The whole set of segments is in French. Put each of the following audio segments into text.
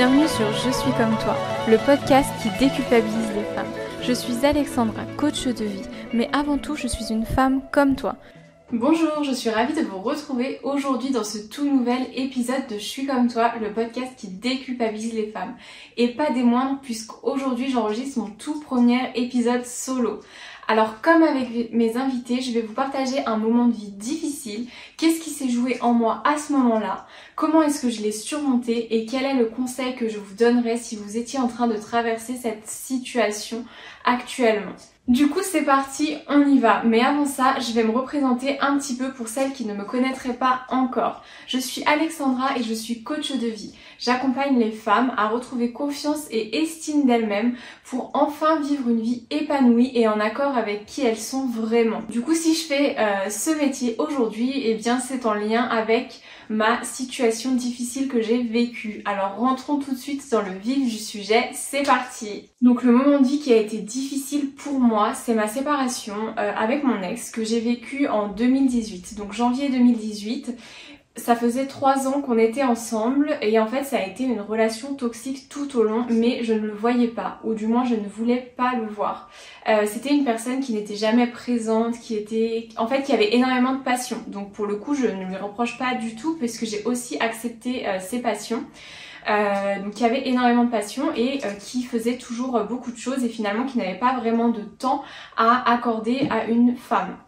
Bienvenue sur Je suis comme toi, le podcast qui déculpabilise les femmes. Je suis Alexandra, coach de vie, mais avant tout, je suis une femme comme toi. Bonjour, je suis ravie de vous retrouver aujourd'hui dans ce tout nouvel épisode de Je suis comme toi, le podcast qui déculpabilise les femmes. Et pas des moindres puisqu'aujourd'hui j'enregistre mon tout premier épisode solo. Alors comme avec mes invités, je vais vous partager un moment de vie difficile, qu'est-ce qui s'est joué en moi à ce moment-là, comment est-ce que je l'ai surmonté? Et quel est le conseil que je vous donnerais si vous étiez en train de traverser cette situation actuellement? Du coup, c'est parti, on y va. Mais avant ça, je vais me représenter un petit peu pour celles qui ne me connaîtraient pas encore. Je suis Alexandra et je suis coach de vie. J'accompagne les femmes à retrouver confiance et estime d'elles-mêmes pour enfin vivre une vie épanouie et en accord avec qui elles sont vraiment. Du coup, si je fais euh, ce métier aujourd'hui, eh bien, c'est en lien avec ma situation difficile que j'ai vécue. Alors rentrons tout de suite dans le vif du sujet, c'est parti. Donc le moment de vie qui a été difficile pour moi, c'est ma séparation euh, avec mon ex que j'ai vécu en 2018, donc janvier 2018 ça faisait trois ans qu'on était ensemble et en fait ça a été une relation toxique tout au long mais je ne le voyais pas ou du moins je ne voulais pas le voir. Euh, c'était une personne qui n'était jamais présente, qui était en fait qui avait énormément de passion. Donc pour le coup je ne lui reproche pas du tout parce que j'ai aussi accepté euh, ses passions. Euh, donc qui avait énormément de passion et qui faisait toujours beaucoup de choses et finalement qui n'avait pas vraiment de temps à accorder à une femme.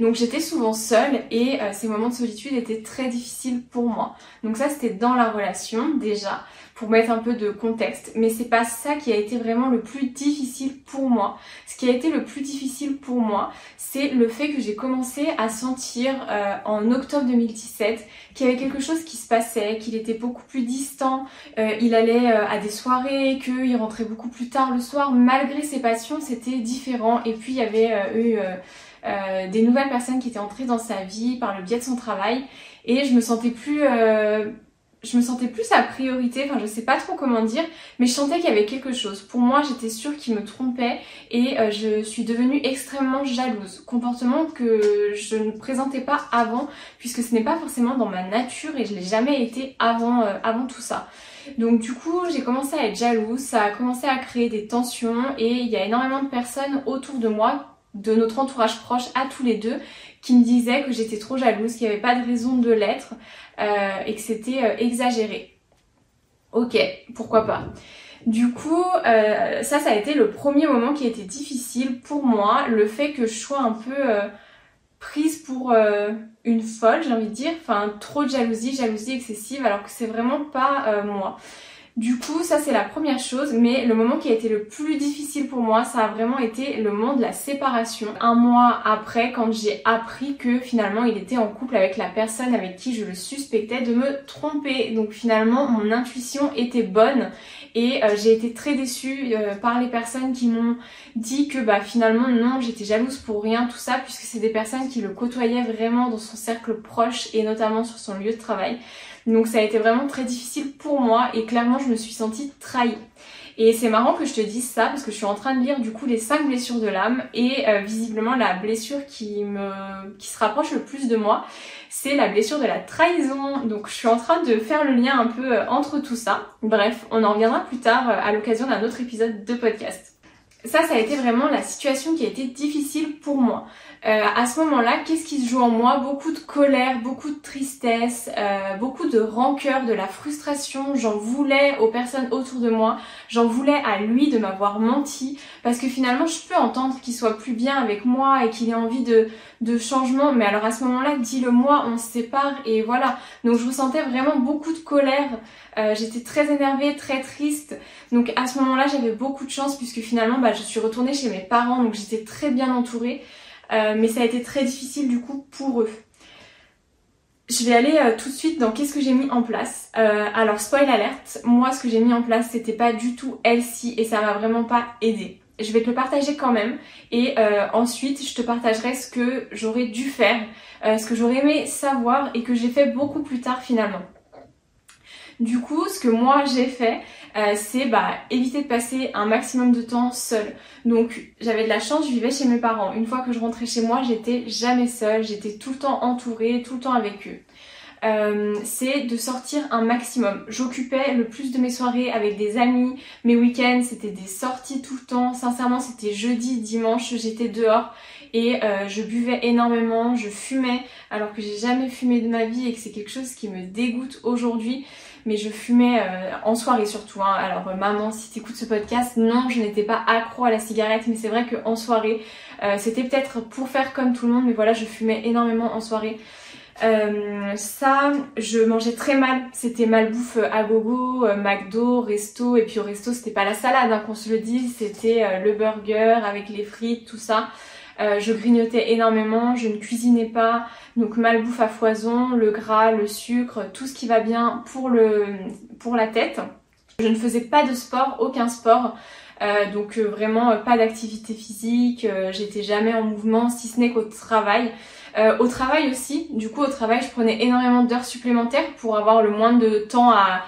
Donc j'étais souvent seule et euh, ces moments de solitude étaient très difficiles pour moi. Donc ça c'était dans la relation déjà pour mettre un peu de contexte, mais c'est pas ça qui a été vraiment le plus difficile pour moi. Ce qui a été le plus difficile pour moi, c'est le fait que j'ai commencé à sentir euh, en octobre 2017 qu'il y avait quelque chose qui se passait, qu'il était beaucoup plus distant, euh, il allait à des soirées, qu'il rentrait beaucoup plus tard le soir, malgré ses passions, c'était différent. Et puis il y avait eu euh, des nouvelles personnes qui étaient entrées dans sa vie par le biais de son travail et je me sentais plus euh, je me sentais plus à priorité, enfin je sais pas trop comment dire, mais je sentais qu'il y avait quelque chose. Pour moi, j'étais sûre qu'il me trompait et euh, je suis devenue extrêmement jalouse. Comportement que je ne présentais pas avant, puisque ce n'est pas forcément dans ma nature et je l'ai jamais été avant, avant tout ça. Donc du coup, j'ai commencé à être jalouse, ça a commencé à créer des tensions et il y a énormément de personnes autour de moi de notre entourage proche à tous les deux qui me disaient que j'étais trop jalouse, qu'il n'y avait pas de raison de l'être euh, et que c'était euh, exagéré. Ok, pourquoi pas. Du coup, euh, ça, ça a été le premier moment qui a été difficile pour moi, le fait que je sois un peu prise pour une folle, j'ai envie de dire, enfin trop de jalousie, jalousie excessive, alors que c'est vraiment pas moi. Du coup, ça c'est la première chose, mais le moment qui a été le plus difficile pour moi, ça a vraiment été le moment de la séparation. Un mois après, quand j'ai appris que finalement il était en couple avec la personne avec qui je le suspectais de me tromper. Donc finalement, mon intuition était bonne et euh, j'ai été très déçue euh, par les personnes qui m'ont dit que bah finalement non, j'étais jalouse pour rien, tout ça, puisque c'est des personnes qui le côtoyaient vraiment dans son cercle proche et notamment sur son lieu de travail. Donc ça a été vraiment très difficile pour moi et clairement je me suis sentie trahie. Et c'est marrant que je te dise ça parce que je suis en train de lire du coup les 5 blessures de l'âme et euh, visiblement la blessure qui me qui se rapproche le plus de moi, c'est la blessure de la trahison. Donc je suis en train de faire le lien un peu euh, entre tout ça. Bref, on en reviendra plus tard euh, à l'occasion d'un autre épisode de podcast. Ça, ça a été vraiment la situation qui a été difficile pour moi. Euh, à ce moment-là, qu'est-ce qui se joue en moi? Beaucoup de colère, beaucoup de tristesse, euh, beaucoup de rancœur, de la frustration. J'en voulais aux personnes autour de moi, j'en voulais à lui de m'avoir menti, parce que finalement, je peux entendre qu'il soit plus bien avec moi et qu'il ait envie de, changement, mais alors à ce moment-là, dis-le moi, on se sépare et voilà. Donc je ressentais vraiment beaucoup de colère. Euh, j'étais très énervée, très triste. Donc à ce moment-là, j'avais beaucoup de chance puisque finalement, bah, je suis retournée chez mes parents, donc j'étais très bien entourée. Euh, mais ça a été très difficile du coup pour eux. Je vais aller euh, tout de suite dans qu'est-ce que j'ai mis en place. Euh, alors spoil alerte, moi ce que j'ai mis en place c'était pas du tout healthy et ça m'a vraiment pas aidé. Je vais te le partager quand même et ensuite je te partagerai ce que j'aurais dû faire, ce que j'aurais aimé savoir et que j'ai fait beaucoup plus tard finalement. Du coup, ce que moi j'ai fait, euh, c'est bah, éviter de passer un maximum de temps seule. Donc j'avais de la chance, je vivais chez mes parents. Une fois que je rentrais chez moi, j'étais jamais seule, j'étais tout le temps entourée, tout le temps avec eux. euh, c'est de sortir un maximum. J'occupais le plus de mes soirées avec des amis, mes week-ends c'était des sorties tout le temps. Sincèrement c'était jeudi, dimanche, j'étais dehors et euh, je buvais énormément, je fumais alors que j'ai jamais fumé de ma vie et que c'est quelque chose qui me dégoûte aujourd'hui. Mais je fumais euh, en soirée surtout. Hein. Alors maman, si tu écoutes ce podcast, non, je n'étais pas accro à la cigarette, mais c'est vrai qu'en soirée, c'était peut-être pour faire comme tout le monde, mais voilà, je fumais énormément en soirée. Euh, ça, je mangeais très mal. C'était malbouffe à gogo, euh, McDo, resto. Et puis au resto, c'était pas la salade, hein, qu'on se le dise. C'était euh, le burger avec les frites, tout ça. Je grignotais énormément, je ne cuisinais pas. Donc malbouffe à foison, le gras, le sucre, tout ce qui va bien pour, le, pour la tête. Je ne faisais pas de sport, aucun sport. donc vraiment pas d'activité physique, j'étais jamais en mouvement si ce n'est qu'au travail. Euh, au travail aussi, du coup au travail je prenais énormément d'heures supplémentaires pour avoir le moins de temps à,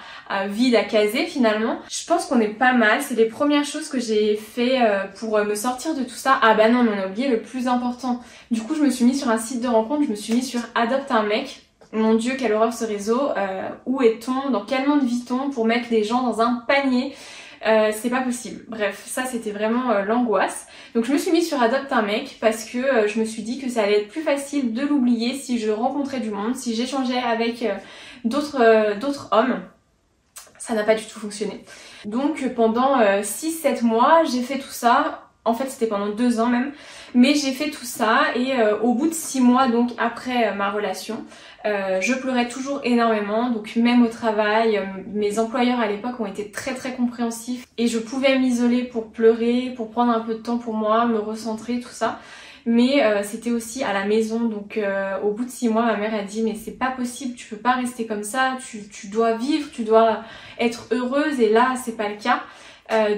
vide à caser finalement. Je pense qu'on est pas mal, c'est les premières choses que j'ai fait euh, pour me sortir de tout ça. Ah bah non, on a oublié le plus important. Du coup je me suis mis sur un site de rencontre, je me suis mis sur Adopte un mec. Mon dieu, quelle horreur ce réseau. Euh, où est-on? Dans quel monde vit-on pour mettre les gens dans un panier? Euh, c'est pas possible. Bref, ça c'était vraiment euh, l'angoisse. Donc je me suis mise sur Adopte un mec parce que euh, je me suis dit que ça allait être plus facile de l'oublier si je rencontrais du monde, si j'échangeais avec d'autres hommes. Ça n'a pas du tout fonctionné. Donc pendant 6-7 mois, j'ai fait tout ça. En fait, c'était pendant deux ans même. Mais j'ai fait tout ça et au bout de six mois, donc après ma relation, euh, je pleurais toujours énormément, donc même au travail, euh, mes employeurs à l'époque ont été très très compréhensifs et je pouvais m'isoler pour pleurer, pour prendre un peu de temps pour moi, me recentrer, tout ça. Mais euh, c'était aussi à la maison, donc au bout de six mois, ma mère a dit mais c'est pas possible, tu peux pas rester comme ça, tu, tu dois vivre, tu dois être heureuse et là c'est pas le cas.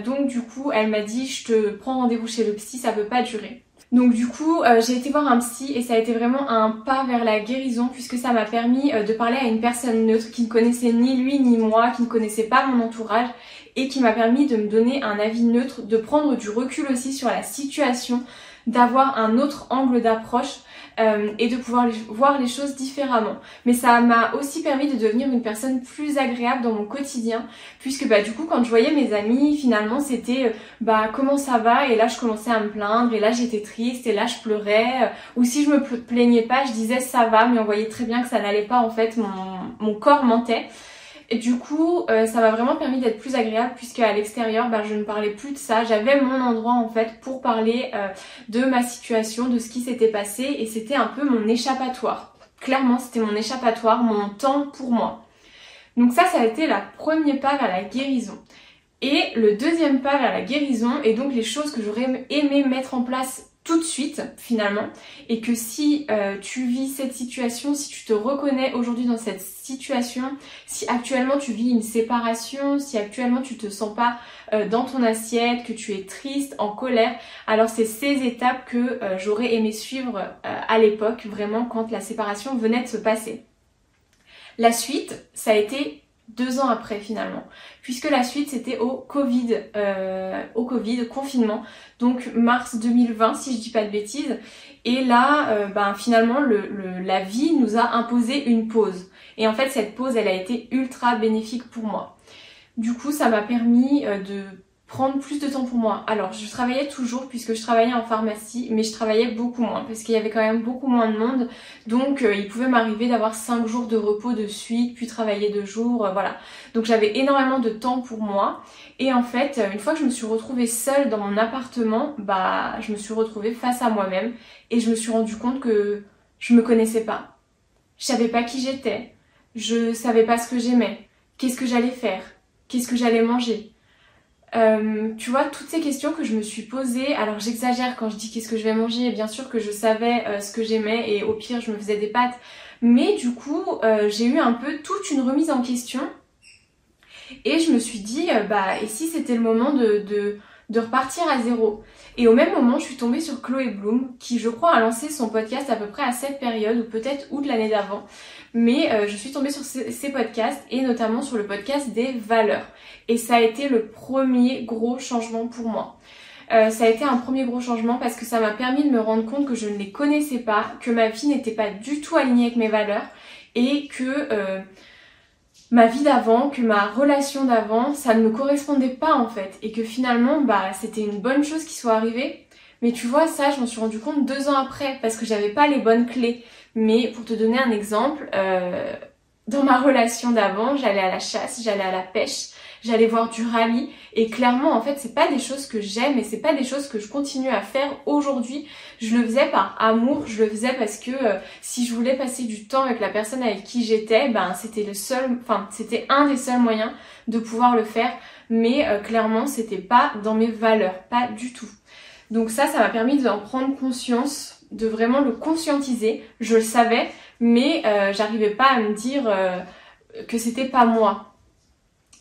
donc du coup elle m'a dit je te prends rendez-vous chez le psy, ça peut pas durer. Donc du coup, euh, j'ai été voir un psy et ça a été vraiment un pas vers la guérison puisque ça m'a permis euh, de parler à une personne neutre qui ne connaissait ni lui ni moi, qui ne connaissait pas mon entourage et qui m'a permis de me donner un avis neutre, de prendre du recul aussi sur la situation, d'avoir un autre angle d'approche euh, et de pouvoir voir les choses différemment. Mais ça m'a aussi permis de devenir une personne plus agréable dans mon quotidien, puisque bah du coup quand je voyais mes amis, finalement c'était euh, bah comment ça va? Et là je commençais à me plaindre et là j'étais triste et là je pleurais euh, ou si je me plaignais pas, je disais ça va, mais on voyait très bien que ça n'allait pas en fait, mon, mon corps mentait. Et du coup, euh, ça m'a vraiment permis d'être plus agréable puisque à l'extérieur, bah, je ne parlais plus de ça. J'avais mon endroit en fait pour parler euh, de ma situation, de ce qui s'était passé et c'était un peu mon échappatoire. Clairement, c'était mon échappatoire, mon temps pour moi. Donc ça, ça a été la première pas vers la guérison. Et le deuxième pas vers la guérison, et donc les choses que j'aurais aimé mettre en place tout de suite finalement et que si euh, tu vis cette situation, si tu te reconnais aujourd'hui dans cette situation, si actuellement tu vis une séparation, si actuellement tu te sens pas euh, dans ton assiette, que tu es triste, en colère, alors c'est ces étapes que euh, j'aurais aimé suivre à l'époque vraiment quand la séparation venait de se passer. La suite, ça a été deux ans après finalement, puisque la suite c'était au Covid, euh, au Covid, confinement, donc mars 2020 si je dis pas de bêtises, et là euh, ben finalement le, la vie nous a imposé une pause, et en fait cette pause elle a été ultra bénéfique pour moi. Du coup ça m'a permis euh, de prendre plus de temps pour moi. Alors je travaillais toujours puisque je travaillais en pharmacie, mais je travaillais beaucoup moins parce qu'il y avait quand même beaucoup moins de monde. Donc euh, il pouvait m'arriver d'avoir 5 jours de repos de suite, puis travailler 2 jours, euh, voilà. Donc j'avais énormément de temps pour moi. Et en fait, une fois que je me suis retrouvée seule dans mon appartement, bah je me suis retrouvée face à moi-même et je me suis rendu compte que je me connaissais pas. Je savais pas qui j'étais. Je savais pas ce que j'aimais. Qu'est-ce que j'allais faire? Qu'est-ce que j'allais manger? Euh, tu vois, toutes ces questions que je me suis posées, alors j'exagère quand je dis qu'est-ce que je vais manger, bien sûr que je savais euh, ce que j'aimais et au pire je me faisais des pâtes, mais du coup euh, j'ai eu un peu toute une remise en question. Et je me suis dit, bah et si c'était le moment de, de, de repartir à zéro et au même moment, je suis tombée sur Chloé Bloom, qui je crois a lancé son podcast à peu près à cette période, ou peut-être août de l'année d'avant. Mais euh, je suis tombée sur ces, podcasts, et notamment sur le podcast des valeurs. Et ça a été le premier gros changement pour moi. Euh, ça a été un premier gros changement parce que ça m'a permis de me rendre compte que je ne les connaissais pas, que ma vie n'était pas du tout alignée avec mes valeurs et que euh, ma vie d'avant, que ma relation d'avant, ça ne me correspondait pas en fait et que finalement bah c'était une bonne chose qui soit arrivée. Mais tu vois ça, je m'en suis rendu compte deux ans après parce que j'avais pas les bonnes clés. Mais pour te donner un exemple, euh, dans ma relation d'avant, j'allais à la chasse, j'allais à la pêche, j'allais voir du rallye et clairement en fait c'est pas des choses que j'aime et c'est pas des choses que je continue à faire aujourd'hui. Je le faisais par amour, je le faisais parce que euh, si je voulais passer du temps avec la personne avec qui j'étais, ben c'était le seul enfin c'était un des seuls moyens de pouvoir le faire mais euh, clairement c'était pas dans mes valeurs, pas du tout. Donc ça ça m'a permis d'en prendre conscience de vraiment le conscientiser. Je le savais, mais euh, j'arrivais pas à me dire euh, que c'était pas moi.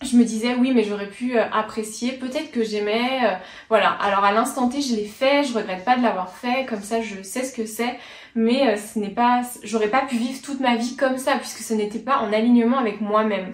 Je me disais oui mais j'aurais pu euh, apprécier, peut-être que j'aimais, voilà. Alors à l'instant T je l'ai fait, je regrette pas de l'avoir fait, comme ça je sais ce que c'est, mais ce n'est pas, j'aurais pas pu vivre toute ma vie comme ça puisque ce n'était pas en alignement avec moi-même.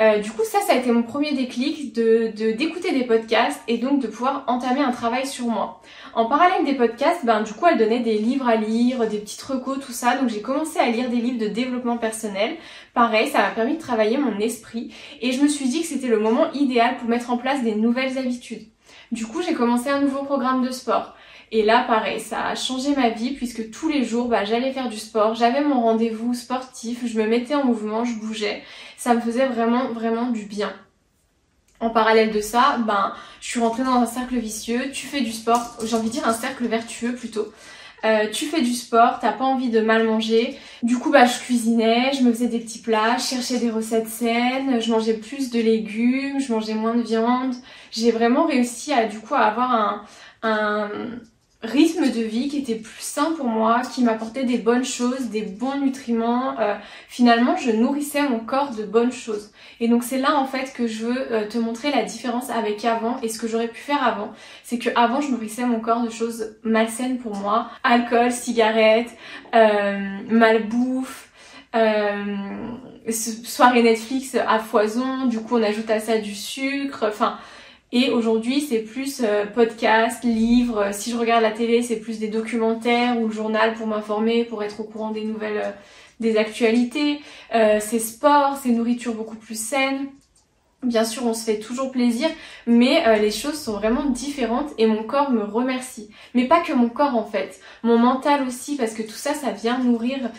Euh, du coup, ça, ça a été mon premier déclic de d'écouter des podcasts et donc de pouvoir entamer un travail sur moi. En parallèle des podcasts, ben du coup, elle donnait des livres à lire, des petites recos, tout ça. Donc j'ai commencé à lire des livres de développement personnel. Pareil, ça m'a permis de travailler mon esprit et je me suis dit que c'était le moment idéal pour mettre en place des nouvelles habitudes. Du coup, j'ai commencé un nouveau programme de sport. Et là, pareil, ça a changé ma vie puisque tous les jours, bah, j'allais faire du sport, j'avais mon rendez-vous sportif, je me mettais en mouvement, je bougeais. Ça me faisait vraiment, vraiment du bien. En parallèle de ça, ben, je suis rentrée dans un cercle vicieux. Tu fais du sport, j'ai envie de dire un cercle vertueux plutôt. Euh, tu fais du sport, t'as pas envie de mal manger. Du coup, bah, je cuisinais, je me faisais des petits plats, je cherchais des recettes saines, je mangeais plus de légumes, je mangeais moins de viande. J'ai vraiment réussi à, du coup, à avoir un, un, rythme de vie qui était plus sain pour moi, qui m'apportait des bonnes choses, des bons nutriments. Euh, finalement, je nourrissais mon corps de bonnes choses. Et donc c'est là en fait que je veux euh, te montrer la différence avec avant et ce que j'aurais pu faire avant. C'est que avant, je nourrissais mon corps de choses malsaines pour moi, alcool, cigarettes, euh, malbouffe. Euh, soirée Netflix à foison, du coup on ajoute à ça du sucre, enfin et aujourd'hui, c'est plus euh, podcast, livre. Si je regarde la télé, c'est plus des documentaires ou le journal pour m'informer, pour être au courant des nouvelles, euh, des actualités. Euh, c'est sport, c'est nourriture beaucoup plus saine. Bien sûr, on se fait toujours plaisir, mais les choses sont vraiment différentes et mon corps me remercie. Mais pas que mon corps en fait, mon mental aussi, parce que tout ça, ça vient nourrir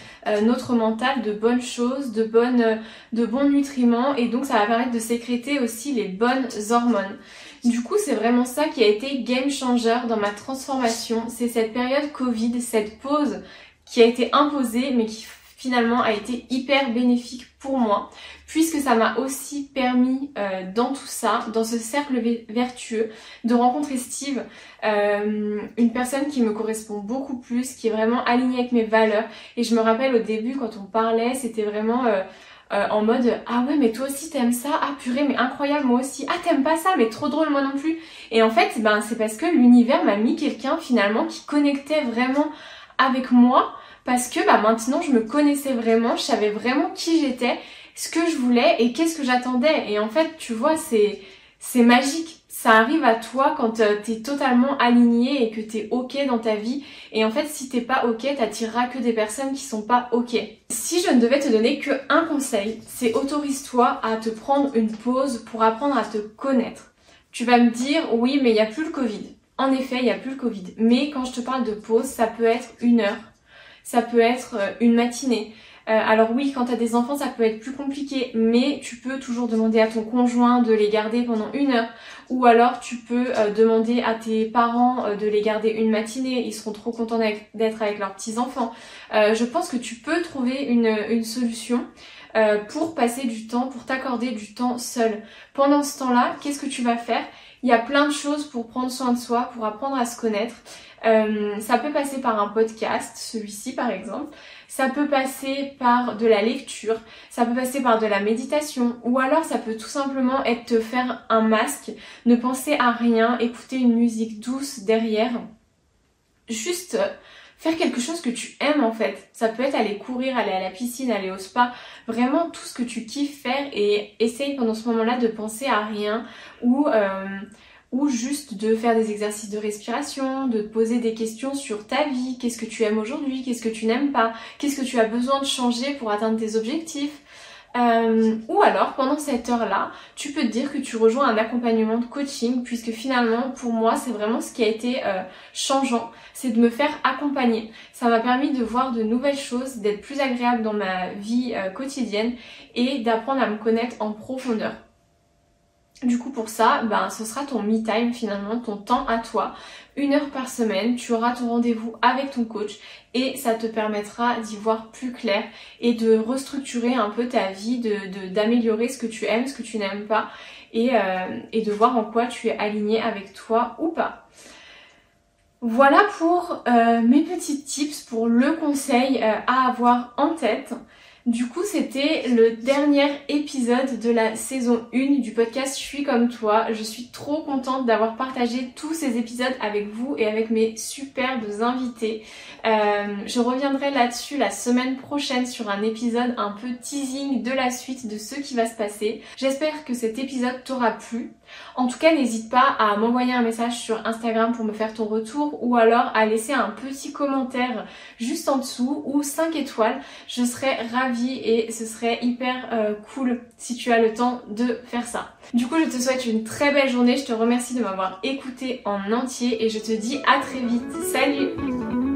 notre mental de bonnes choses, de bonnes, de bons nutriments, et donc ça va permettre de sécréter aussi les bonnes hormones. Du coup, c'est vraiment ça qui a été game changer dans ma transformation. C'est cette période Covid, cette pause qui a été imposée, mais qui finalement a été hyper bénéfique pour moi, puisque ça m'a aussi permis euh, dans tout ça, dans ce cercle vertueux, de rencontrer Steve, euh, une personne qui me correspond beaucoup plus, qui est vraiment alignée avec mes valeurs. Et je me rappelle au début quand on parlait, c'était vraiment... Euh, euh, en mode ah ouais mais toi aussi t'aimes ça? Ah purée mais incroyable moi aussi. Ah t'aimes pas ça? Mais trop drôle moi non plus. Et en fait ben c'est parce que l'univers m'a mis quelqu'un finalement qui connectait vraiment avec moi parce que bah maintenant je me connaissais vraiment je savais vraiment qui j'étais ce que je voulais et qu'est-ce que j'attendais. Et en fait tu vois c'est c'est magique ça arrive à toi quand euh, t'es totalement aligné et que t'es ok dans ta vie. Et en fait, si t'es pas ok, t'attireras que des personnes qui sont pas ok. Si je ne devais te donner que un conseil, c'est autorise-toi à te prendre une pause pour apprendre à te connaître. Tu vas me dire, oui, mais il n'y a plus le Covid. En effet, il n'y a plus le Covid. Mais quand je te parle de pause, ça peut être une heure, ça peut être euh, une matinée, alors oui, quand tu as des enfants, ça peut être plus compliqué, mais tu peux toujours demander à ton conjoint de les garder pendant une heure. Ou alors tu peux euh, demander à tes parents euh, de les garder une matinée. Ils seront trop contents d'être avec leurs petits-enfants. je pense que tu peux trouver une, une solution. pour passer du temps, pour t'accorder du temps seul. Pendant ce temps-là, qu'est-ce que tu vas faire? Il y a plein de choses pour prendre soin de soi, pour apprendre à se connaître. Euh, ça peut passer par un podcast, celui-ci par exemple. Ça peut passer par de la lecture, ça peut passer par de la méditation, ou alors ça peut tout simplement être te faire un masque, ne penser à rien, écouter une musique douce derrière. Juste faire quelque chose que tu aimes en fait. Ça peut être aller courir, aller à la piscine, aller au spa, vraiment tout ce que tu kiffes faire et essaye pendant ce moment-là de penser à rien ou euh, ou juste de faire des exercices de respiration, de te poser des questions sur ta vie, qu'est-ce que tu aimes aujourd'hui, qu'est-ce que tu n'aimes pas, qu'est-ce que tu as besoin de changer pour atteindre tes objectifs? Euh, ou alors pendant cette heure-là, tu peux te dire que tu rejoins un accompagnement de coaching puisque finalement pour moi c'est vraiment ce qui a été euh, changeant, c'est de me faire accompagner. Ça m'a permis de voir de nouvelles choses, d'être plus agréable dans ma vie euh, quotidienne et d'apprendre à me connaître en profondeur. Du coup pour ça, ben, ce sera ton me time finalement, ton temps à toi. Une heure par semaine, tu auras ton rendez-vous avec ton coach et ça te permettra d'y voir plus clair et de restructurer un peu ta vie, de d'améliorer ce que tu aimes, ce que tu n'aimes pas et, euh, et de voir en quoi tu es aligné avec toi ou pas. Voilà pour euh, mes petits tips pour le conseil euh, à avoir en tête. Du coup, c'était le dernier épisode de la saison 1 du podcast Je suis comme toi. Je suis trop contente d'avoir partagé tous ces épisodes avec vous et avec mes superbes invités. Euh, je reviendrai là-dessus la semaine prochaine sur un épisode un peu teasing de la suite de ce qui va se passer. J'espère que cet épisode t'aura plu. En tout cas, n'hésite pas à m'envoyer un message sur Instagram pour me faire ton retour ou alors à laisser un petit commentaire juste en dessous ou 5 étoiles. Je serais et ce serait hyper euh, cool si tu as le temps de faire ça. Du coup, je te souhaite une très belle journée. Je te remercie de m'avoir écouté en entier et je te dis à très vite. Salut